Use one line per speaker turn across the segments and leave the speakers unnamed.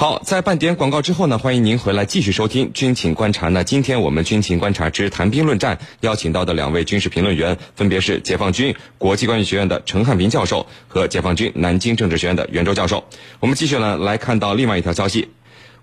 好，在半点广告之后呢，欢迎您回来继续收听《军情观察》。那今天我们《军情观察之谈兵论战》邀请到的两位军事评论员，分别是解放军国际关系学院的陈汉平教授和解放军南京政治学院的袁周教授。我们继续呢来看到另外一条消息。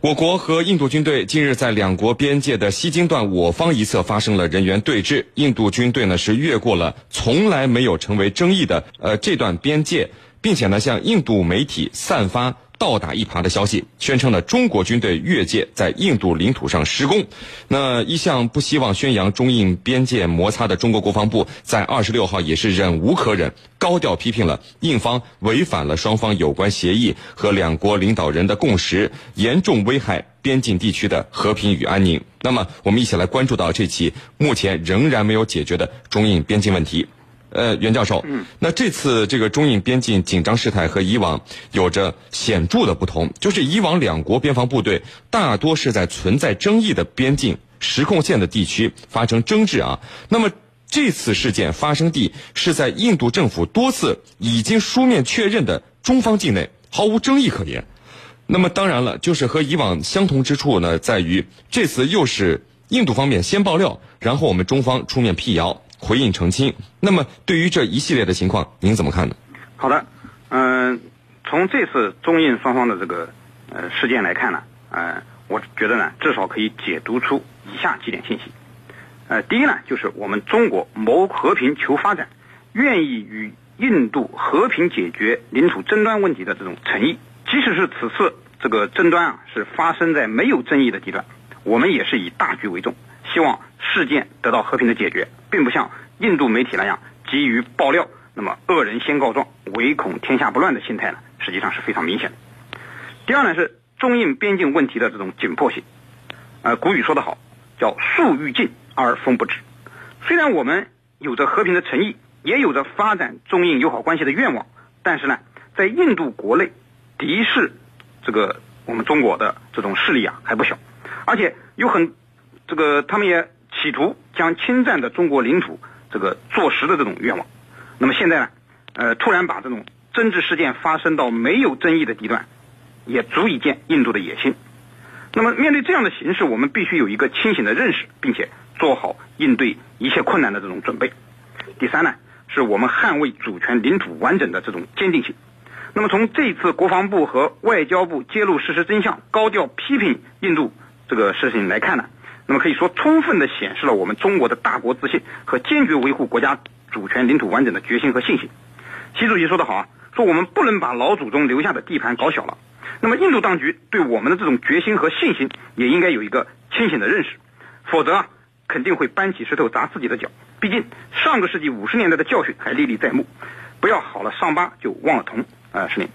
我国和印度军队近日在两国边界的西京段我方一侧发生了人员对峙，印度军队呢是越过了从来没有成为争议的呃这段边界，并且呢向印度媒体散发。倒打一耙的消息，宣称了中国军队越界在印度领土上施工。那一向不希望宣扬中印边界摩擦的中国国防部，在二十六号也是忍无可忍，高调批评了印方违反了双方有关协议和两国领导人的共识，严重危害边境地区的和平与安宁。那么，我们一起来关注到这起目前仍然没有解决的中印边境问题。呃，袁教授，嗯，那这次这个中印边境紧张事态和以往有着显著的不同，就是以往两国边防部队大多是在存在争议的边境实控线的地区发生争执啊。那么这次事件发生地是在印度政府多次已经书面确认的中方境内，毫无争议可言。那么当然了，就是和以往相同之处呢，在于这次又是印度方面先爆料，然后我们中方出面辟谣。回应澄清。那么，对于这一系列的情况，您怎么看呢？
好的，嗯，从这次中印双方的这个呃事件来看呢，呃，我觉得呢，至少可以解读出以下几点信息。呃，第一呢，就是我们中国谋和平求发展，愿意与印度和平解决领土争端问题的这种诚意。即使是此次这个争端啊，是发生在没有争议的地段，我们也是以大局为重，希望。事件得到和平的解决，并不像印度媒体那样急于爆料，那么恶人先告状，唯恐天下不乱的心态呢，实际上是非常明显的。第二呢，是中印边境问题的这种紧迫性。呃，古语说得好，叫树欲静而风不止。虽然我们有着和平的诚意，也有着发展中印友好关系的愿望，但是呢，在印度国内敌视这个我们中国的这种势力啊还不小，而且有很这个他们也。企图将侵占的中国领土这个坐实的这种愿望，那么现在呢，呃，突然把这种政治事件发生到没有争议的地段，也足以见印度的野心。那么面对这样的形势，我们必须有一个清醒的认识，并且做好应对一切困难的这种准备。第三呢，是我们捍卫主权、领土完整的这种坚定性。那么从这次国防部和外交部揭露事实真相、高调批评印度这个事情来看呢？那么可以说，充分的显示了我们中国的大国自信和坚决维护国家主权、领土完整的决心和信心。习主席说得好啊，说我们不能把老祖宗留下的地盘搞小了。那么印度当局对我们的这种决心和信心，也应该有一个清醒的认识，否则啊，肯定会搬起石头砸自己的脚。毕竟上个世纪五十年代的教训还历历在目，不要好了伤疤就忘了疼啊，是您。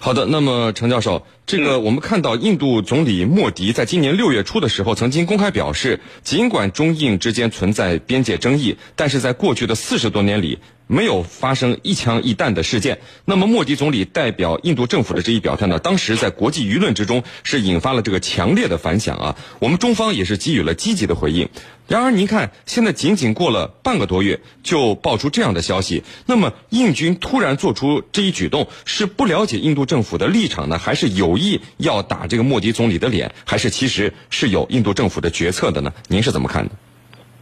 好的，那么程教授，这个我们看到印度总理莫迪在今年六月初的时候曾经公开表示，尽管中印之间存在边界争议，但是在过去的四十多年里。没有发生一枪一弹的事件。那么，莫迪总理代表印度政府的这一表态呢，当时在国际舆论之中是引发了这个强烈的反响啊。我们中方也是给予了积极的回应。然而，您看，现在仅仅过了半个多月，就爆出这样的消息。那么，印军突然做出这一举动，是不了解印度政府的立场呢，还是有意要打这个莫迪总理的脸，还是其实是有印度政府的决策的呢？您是怎么看的？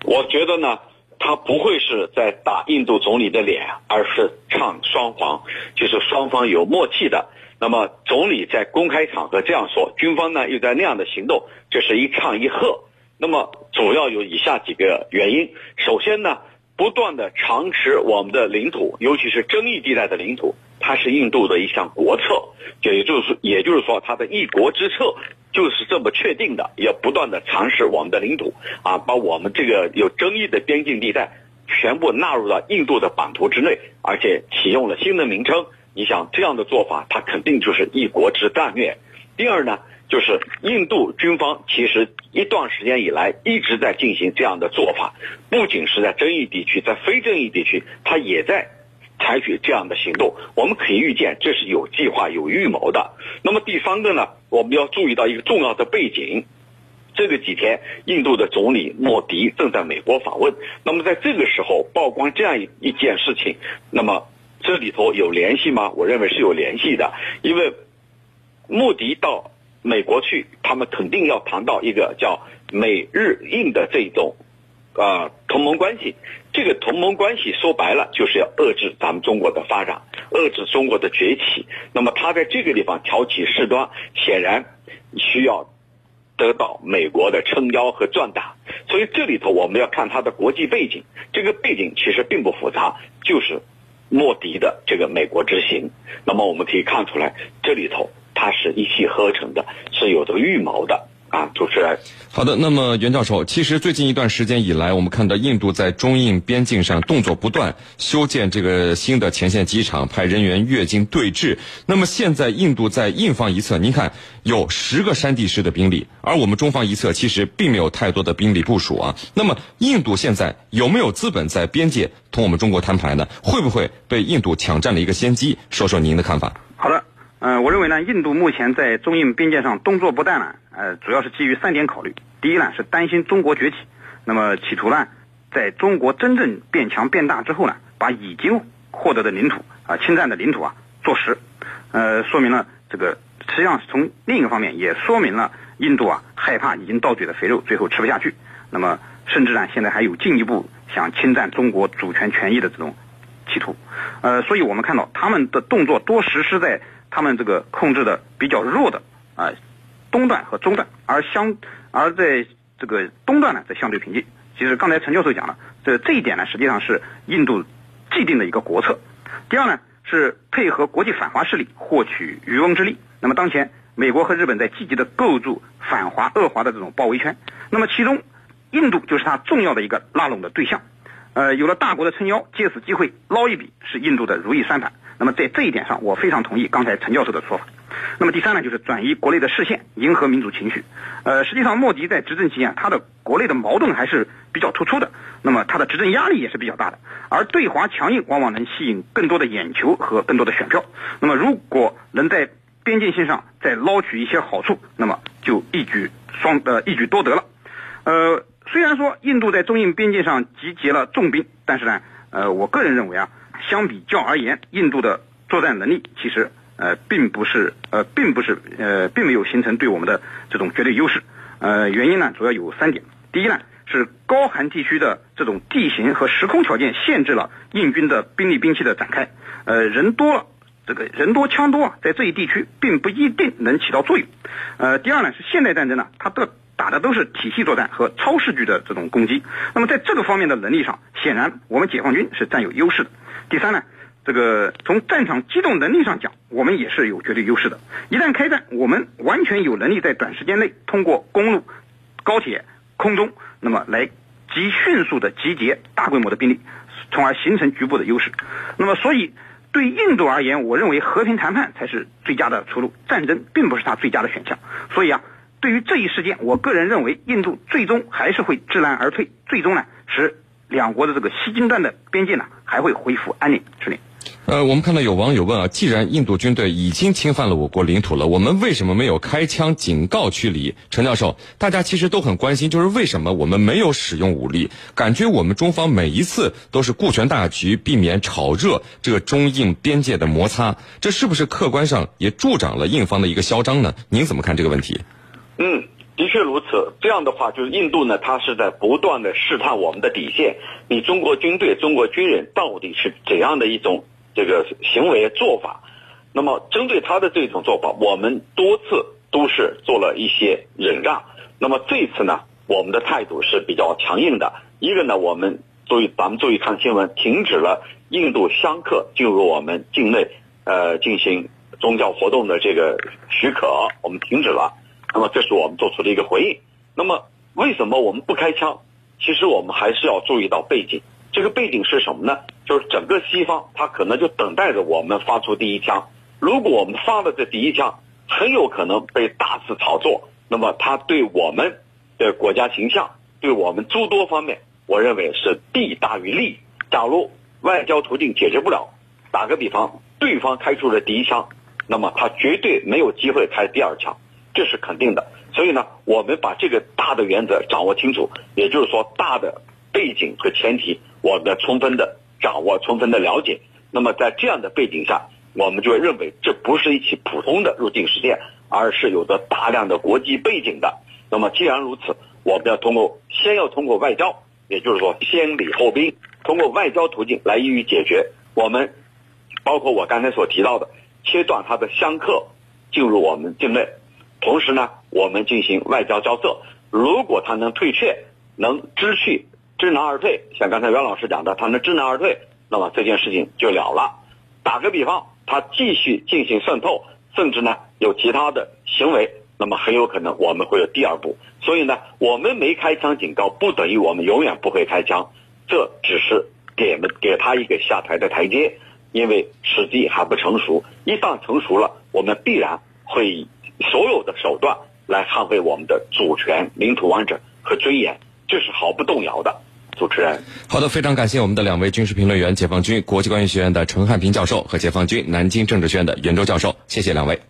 我觉得呢。他不会是在打印度总理的脸，而是唱双簧，就是双方有默契的。那么总理在公开场合这样说，军方呢又在那样的行动，这是一唱一和。那么主要有以下几个原因：首先呢，不断的长持我们的领土，尤其是争议地带的领土，它是印度的一项国策，也就是也就是说，它的一国之策。就是这么确定的，要不断的尝试我们的领土啊，把我们这个有争议的边境地带全部纳入到印度的版图之内，而且启用了新的名称。你想这样的做法，它肯定就是一国之战略。第二呢，就是印度军方其实一段时间以来一直在进行这样的做法，不仅是在争议地区，在非争议地区，它也在。采取这样的行动，我们可以预见这是有计划、有预谋的。那么第三个呢，我们要注意到一个重要的背景：这个几天，印度的总理莫迪正在美国访问。那么在这个时候曝光这样一一件事情，那么这里头有联系吗？我认为是有联系的，因为莫迪到美国去，他们肯定要谈到一个叫美日印的这种，啊同盟关系。这个同盟关系说白了就是要遏制咱们中国的发展，遏制中国的崛起。那么他在这个地方挑起事端，显然需要得到美国的撑腰和壮大。所以这里头我们要看它的国际背景，这个背景其实并不复杂，就是莫迪的这个美国之行。那么我们可以看出来，这里头它是一气呵成的，是有着预谋的。啊，主持人，
好的。那么袁教授，其实最近一段时间以来，我们看到印度在中印边境上动作不断，修建这个新的前线机场，派人员越境对峙。那么现在印度在印方一侧，您看有十个山地师的兵力，而我们中方一侧其实并没有太多的兵力部署啊。那么印度现在有没有资本在边界同我们中国摊牌呢？会不会被印度抢占了一个先机？说说您的看法。
好的。嗯，我认为呢，印度目前在中印边界上动作不断呢，呃，主要是基于三点考虑。第一呢，是担心中国崛起，那么企图呢，在中国真正变强变大之后呢，把已经获得的领土啊、侵占的领土啊坐实，呃，说明了这个实际上从另一个方面也说明了印度啊害怕已经到嘴的肥肉最后吃不下去，那么甚至呢，现在还有进一步想侵占中国主权权益的这种企图，呃，所以我们看到他们的动作多实施在。他们这个控制的比较弱的啊东段和中段，而相而在这个东段呢，则相对平静。其实刚才陈教授讲了，这这一点呢，实际上是印度既定的一个国策。第二呢，是配合国际反华势力获取渔翁之利。那么当前美国和日本在积极的构筑反华恶华的这种包围圈。那么其中印度就是它重要的一个拉拢的对象。呃，有了大国的撑腰，借此机会捞一笔，是印度的如意算盘。那么在这一点上，我非常同意刚才陈教授的说法。那么第三呢，就是转移国内的视线，迎合民主情绪。呃，实际上莫迪在执政期间，他的国内的矛盾还是比较突出的，那么他的执政压力也是比较大的。而对华强硬，往往能吸引更多的眼球和更多的选票。那么如果能在边境线上再捞取一些好处，那么就一举双呃一举多得了。呃，虽然说印度在中印边界上集结了重兵，但是呢，呃，我个人认为啊。相比较而言，印度的作战能力其实呃并不是呃并不是呃并没有形成对我们的这种绝对优势。呃，原因呢主要有三点。第一呢是高寒地区的这种地形和时空条件限制了印军的兵力兵器的展开。呃，人多，这个人多枪多啊，在这一地区并不一定能起到作用。呃，第二呢是现代战争呢，它的打的都是体系作战和超视距的这种攻击。那么在这个方面的能力上，显然我们解放军是占有优势的。第三呢，这个从战场机动能力上讲，我们也是有绝对优势的。一旦开战，我们完全有能力在短时间内通过公路、高铁、空中，那么来极迅速的集结大规模的兵力，从而形成局部的优势。那么，所以对印度而言，我认为和平谈判才是最佳的出路，战争并不是他最佳的选项。所以啊，对于这一事件，我个人认为，印度最终还是会知难而退，最终呢使。两国的这个西京段的边界呢，还会恢复安宁，是令。
呃，我们看到有网友问啊，既然印度军队已经侵犯了我国领土了，我们为什么没有开枪警告驱离？陈教授，大家其实都很关心，就是为什么我们没有使用武力？感觉我们中方每一次都是顾全大局，避免炒热这个中印边界的摩擦，这是不是客观上也助长了印方的一个嚣张呢？您怎么看这个问题？
嗯。的确如此，这样的话，就是印度呢，它是在不断的试探我们的底线。你中国军队、中国军人到底是怎样的一种这个行为做法？那么，针对他的这种做法，我们多次都是做了一些忍让。那么这次呢，我们的态度是比较强硬的。一个呢，我们注意，咱们注意看新闻，停止了印度香客进入我们境内，呃，进行宗教活动的这个许可，我们停止了。那么这是我们做出的一个回应。那么为什么我们不开枪？其实我们还是要注意到背景。这个背景是什么呢？就是整个西方他可能就等待着我们发出第一枪。如果我们发了这第一枪，很有可能被大肆炒作。那么他对我们的国家形象，对我们诸多方面，我认为是弊大于利。假如外交途径解决不了，打个比方，对方开出了第一枪，那么他绝对没有机会开第二枪。这是肯定的，所以呢，我们把这个大的原则掌握清楚，也就是说，大的背景和前提，我们充分的掌握，充分的了解。那么在这样的背景下，我们就会认为这不是一起普通的入境事件，而是有着大量的国际背景的。那么既然如此，我们要通过先要通过外交，也就是说先礼后兵，通过外交途径来予以解决。我们包括我刚才所提到的，切断他的香客进入我们境内，同时呢，我们进行外交交涉。如果他能退却，能知趣知难而退，像刚才袁老师讲的，他能知难而退，那么这件事情就了了。打个比方，他继续进行渗透，甚至呢有其他的行为，那么很有可能我们会有第二步。所以呢，我们没开枪警告，不等于我们永远不会开枪，这只是给了给他一个下台的台阶，因为时机还不成熟。一旦成熟了，我们必然会以所有的手段来捍卫我们的主权、领土完整和尊严。这是毫不动摇的，主持人。
好的，非常感谢我们的两位军事评论员，解放军国际关系学院的陈汉平教授和解放军南京政治学院的袁周教授，谢谢两位。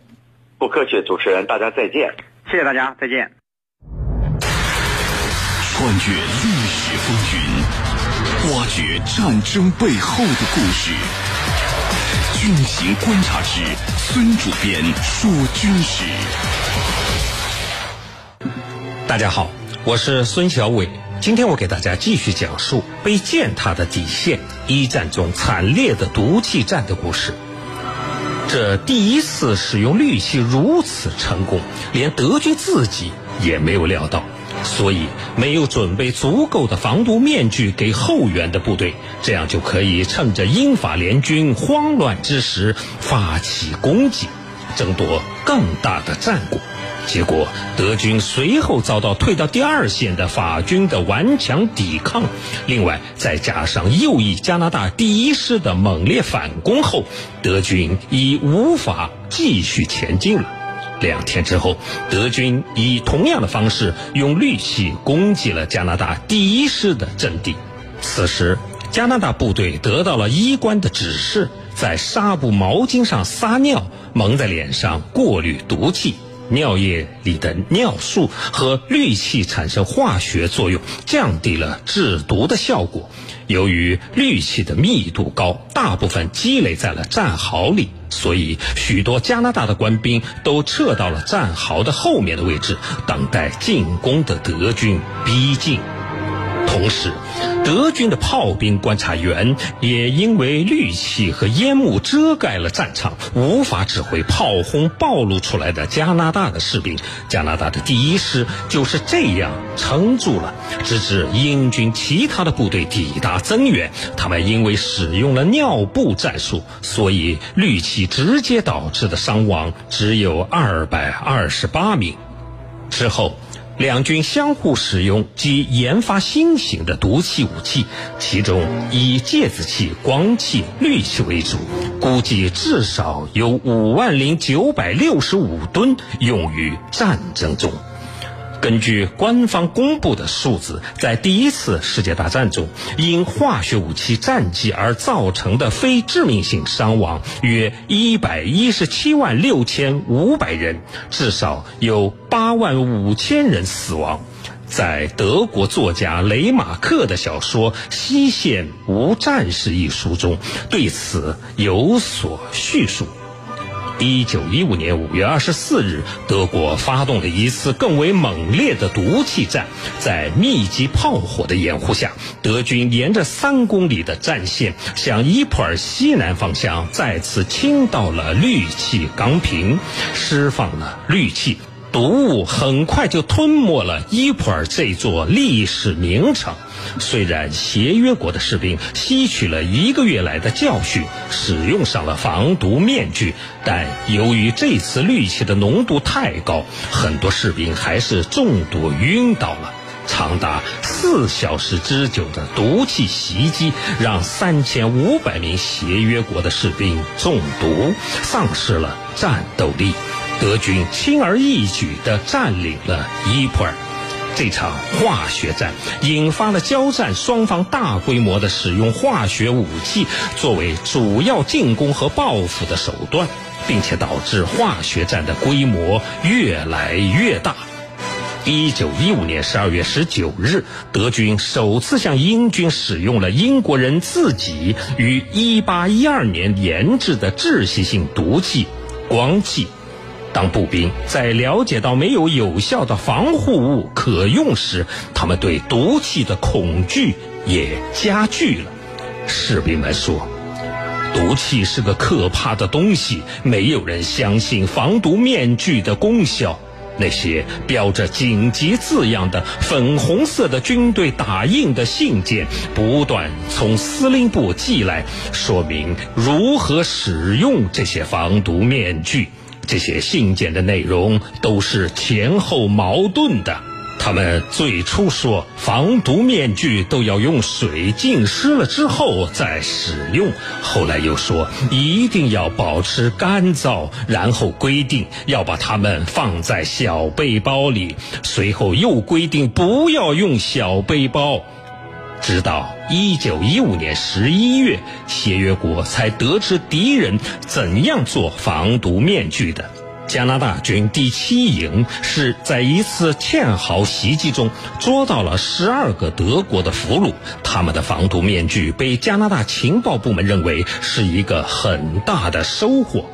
不客气，主持人，大家再见。
谢谢大家，再见。
穿越历史风云，挖掘战争背后的故事。军情观察之孙主编说军事。
大家好。我是孙小伟，今天我给大家继续讲述被践踏的底线——一战中惨烈的毒气战的故事。这第一次使用氯气如此成功，连德军自己也没有料到，所以没有准备足够的防毒面具给后援的部队，这样就可以趁着英法联军慌乱之时发起攻击，争夺更大的战果。结果，德军随后遭到退到第二线的法军的顽强抵抗，另外再加上右翼加拿大第一师的猛烈反攻后，德军已无法继续前进了。两天之后，德军以同样的方式用氯气攻击了加拿大第一师的阵地。此时，加拿大部队得到了医官的指示，在纱布毛巾上撒尿，蒙在脸上过滤毒气。尿液里的尿素和氯气产生化学作用，降低了制毒的效果。由于氯气的密度高，大部分积累在了战壕里，所以许多加拿大的官兵都撤到了战壕的后面的位置，等待进攻的德军逼近。同时，德军的炮兵观察员也因为氯气和烟雾遮盖了战场，无法指挥炮轰暴露出来的加拿大的士兵。加拿大的第一师就是这样撑住了，直至英军其他的部队抵达增援。他们因为使用了尿布战术，所以氯气直接导致的伤亡只有二百二十八名。之后。两军相互使用及研发新型的毒气武器，其中以芥子气、光气、氯气为主，估计至少有五万零九百六十五吨用于战争中。根据官方公布的数字，在第一次世界大战中，因化学武器战绩而造成的非致命性伤亡约一百一十七万六千五百人，至少有八万五千人死亡。在德国作家雷马克的小说《西线无战事》一书中，对此有所叙述。一九一五年五月二十四日，德国发动了一次更为猛烈的毒气战。在密集炮火的掩护下，德军沿着三公里的战线向伊普尔西南方向再次倾倒了氯气钢瓶，释放了氯气。毒物很快就吞没了伊普尔这座历史名城。虽然协约国的士兵吸取了一个月来的教训，使用上了防毒面具，但由于这次氯气的浓度太高，很多士兵还是中毒晕倒了。长达四小时之久的毒气袭击，让三千五百名协约国的士兵中毒，丧失了战斗力。德军轻而易举地占领了伊普尔。这场化学战引发了交战双方大规模的使用化学武器作为主要进攻和报复的手段，并且导致化学战的规模越来越大。一九一五年十二月十九日，德军首次向英军使用了英国人自己于一八一二年研制的窒息性毒气——光气。当步兵在了解到没有有效的防护物可用时，他们对毒气的恐惧也加剧了。士兵们说：“毒气是个可怕的东西，没有人相信防毒面具的功效。”那些标着“紧急”字样的粉红色的军队打印的信件不断从司令部寄来，说明如何使用这些防毒面具。这些信件的内容都是前后矛盾的。他们最初说防毒面具都要用水浸湿了之后再使用，后来又说一定要保持干燥，然后规定要把它们放在小背包里，随后又规定不要用小背包。直到一九一五年十一月，协约国才得知敌人怎样做防毒面具的。加拿大军第七营是在一次堑壕袭击中捉到了十二个德国的俘虏，他们的防毒面具被加拿大情报部门认为是一个很大的收获。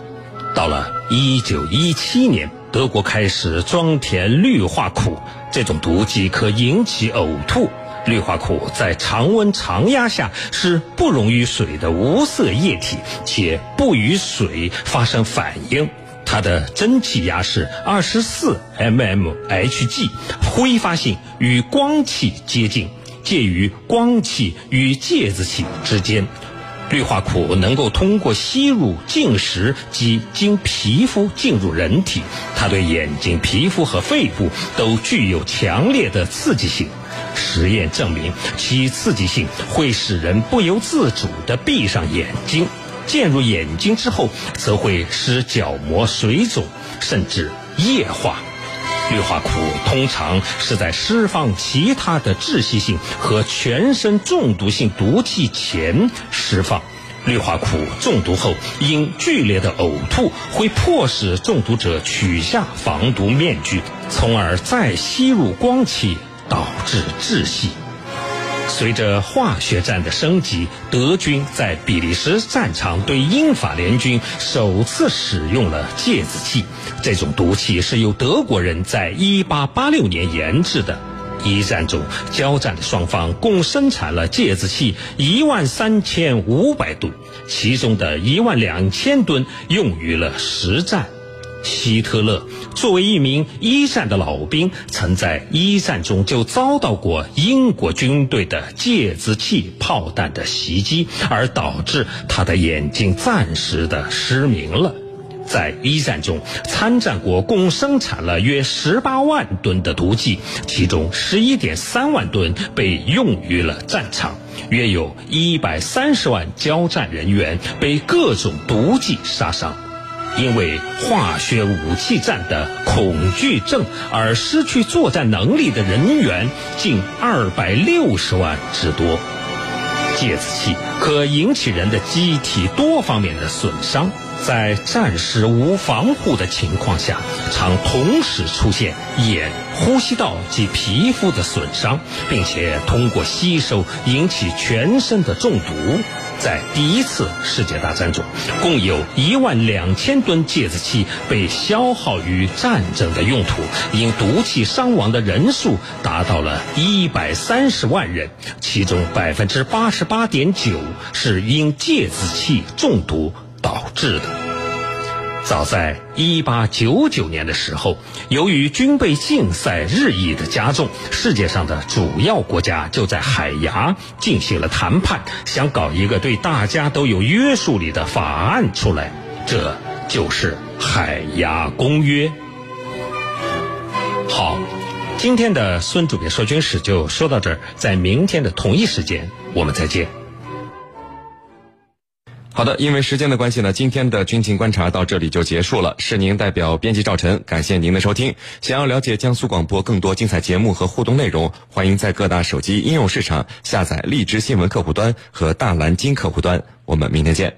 到了一九一七年，德国开始装填氯化钴，这种毒剂可引起呕吐。氯化钴在常温常压下是不溶于水的无色液体，且不与水发生反应。它的蒸汽压是二十四 mmHg，挥发性与光气接近，介于光气与介质气之间。氯化钴能够通过吸入进食及经皮肤进入人体，它对眼睛、皮肤和肺部都具有强烈的刺激性。实验证明，其刺激性会使人不由自主地闭上眼睛。进入眼睛之后，则会使角膜水肿，甚至液化。氯化钴通常是在释放其他的窒息性和全身中毒性毒气前释放。氯化钴中毒后，因剧烈的呕吐，会迫使中毒者取下防毒面具，从而再吸入光气，导致窒息。随着化学战的升级，德军在比利时战场对英法联军首次使用了芥子气。这种毒气是由德国人在1886年研制的。一战中，交战的双方共生产了芥子气一万三千五百吨，其中的一万两千吨用于了实战。希特勒作为一名一战的老兵，曾在一战中就遭到过英国军队的芥子气炮弹的袭击，而导致他的眼睛暂时的失明了。在一战中，参战国共生产了约十八万吨的毒剂，其中十一点三万吨被用于了战场，约有一百三十万交战人员被各种毒剂杀伤。因为化学武器战的恐惧症而失去作战能力的人员近二百六十万之多。芥子气可引起人的机体多方面的损伤，在战时无防护的情况下，常同时出现眼、呼吸道及皮肤的损伤，并且通过吸收引起全身的中毒。在第一次世界大战中，共有一万两千吨芥子气被消耗于战争的用途，因毒气伤亡的人数达到了一百三十万人，其中百分之八十八点九是因芥子气中毒导致的。早在一八九九年的时候，由于军备竞赛日益的加重，世界上的主要国家就在海牙进行了谈判，想搞一个对大家都有约束力的法案出来，这就是海牙公约。好，今天的孙主编说军事就说到这儿，在明天的同一时间我们再见。
好的，因为时间的关系呢，今天的军情观察到这里就结束了。是您代表编辑赵晨，感谢您的收听。想要了解江苏广播更多精彩节目和互动内容，欢迎在各大手机应用市场下载荔枝新闻客户端和大蓝鲸客户端。我们明天见。